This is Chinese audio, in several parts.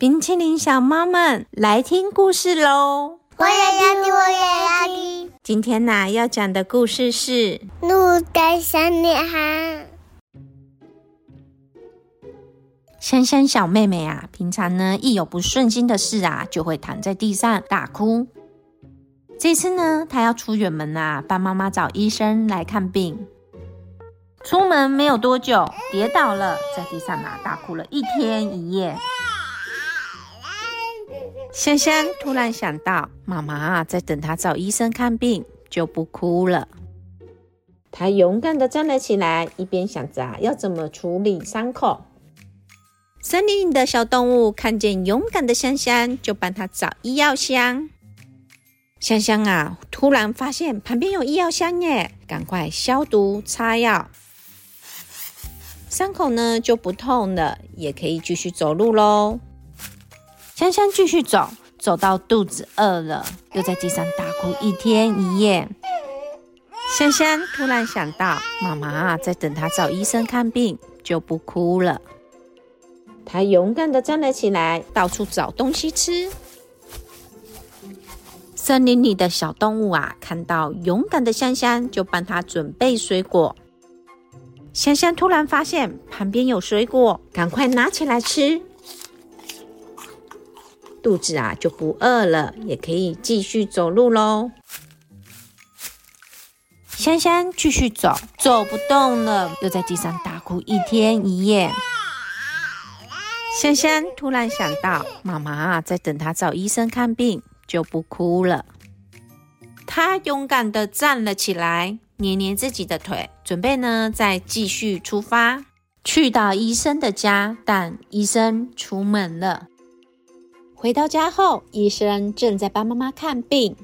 冰淇淋小猫们来听故事喽！我也要听，我也要听。今天呢、要讲的故事是鹿的小女孩，香香小妹妹啊，平常呢一有不顺心的事啊，就会躺在地上大哭。这次呢，她要出远门啊，帮妈妈找医生来看病。出门没有多久，跌倒了，在地上啊大哭了一天一夜。香香突然想到，妈妈啊在等她找医生看病，就不哭了。她勇敢的站了起来，一边想着啊要怎么处理伤口。森林里的小动物看见勇敢的香香，就帮她找医药箱。香香啊，突然发现旁边有医药箱耶，赶快消毒擦药，伤口呢就不痛了，也可以继续走路喽。香香继续走，走到肚子饿了，又在地上大哭一天一夜。香香突然想到，妈妈在等她找医生看病，就不哭了。她勇敢的站了起来，到处找东西吃。森林里的小动物啊，看到勇敢的香香，就帮她准备水果。香香突然发现旁边有水果，赶快拿起来吃。肚子啊就不饿了，也可以继续走路喽。香香继续走，走不动了，又在地上大哭一天一夜。香香突然想到，妈妈啊在等她找医生看病，就不哭了。她勇敢的站了起来，捏捏自己的腿，准备呢再继续出发，去到医生的家。但医生出门了。回到家后，医生正在帮妈妈看病。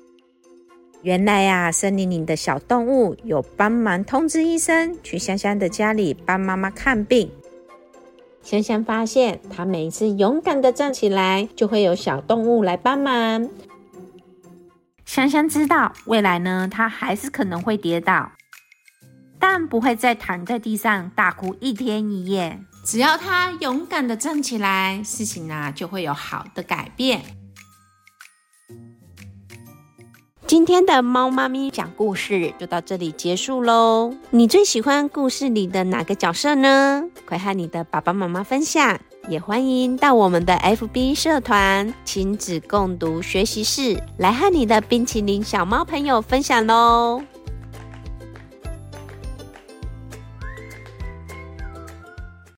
原来呀、森林里的小动物有帮忙通知医生去香香的家里帮妈妈看病。香香发现，她每一次勇敢的站起来，就会有小动物来帮忙。香香知道，未来呢，她还是可能会跌倒，但不会再躺在地上大哭一天一夜。只要她勇敢的站起来，事情啊就会有好的改变。今天的猫妈咪讲故事就到这里结束喽。你最喜欢故事里的哪个角色呢？快和你的爸爸妈妈分享，也欢迎到我们的 FB 社团亲子共读学习室来和你的冰淇淋小猫朋友分享喽。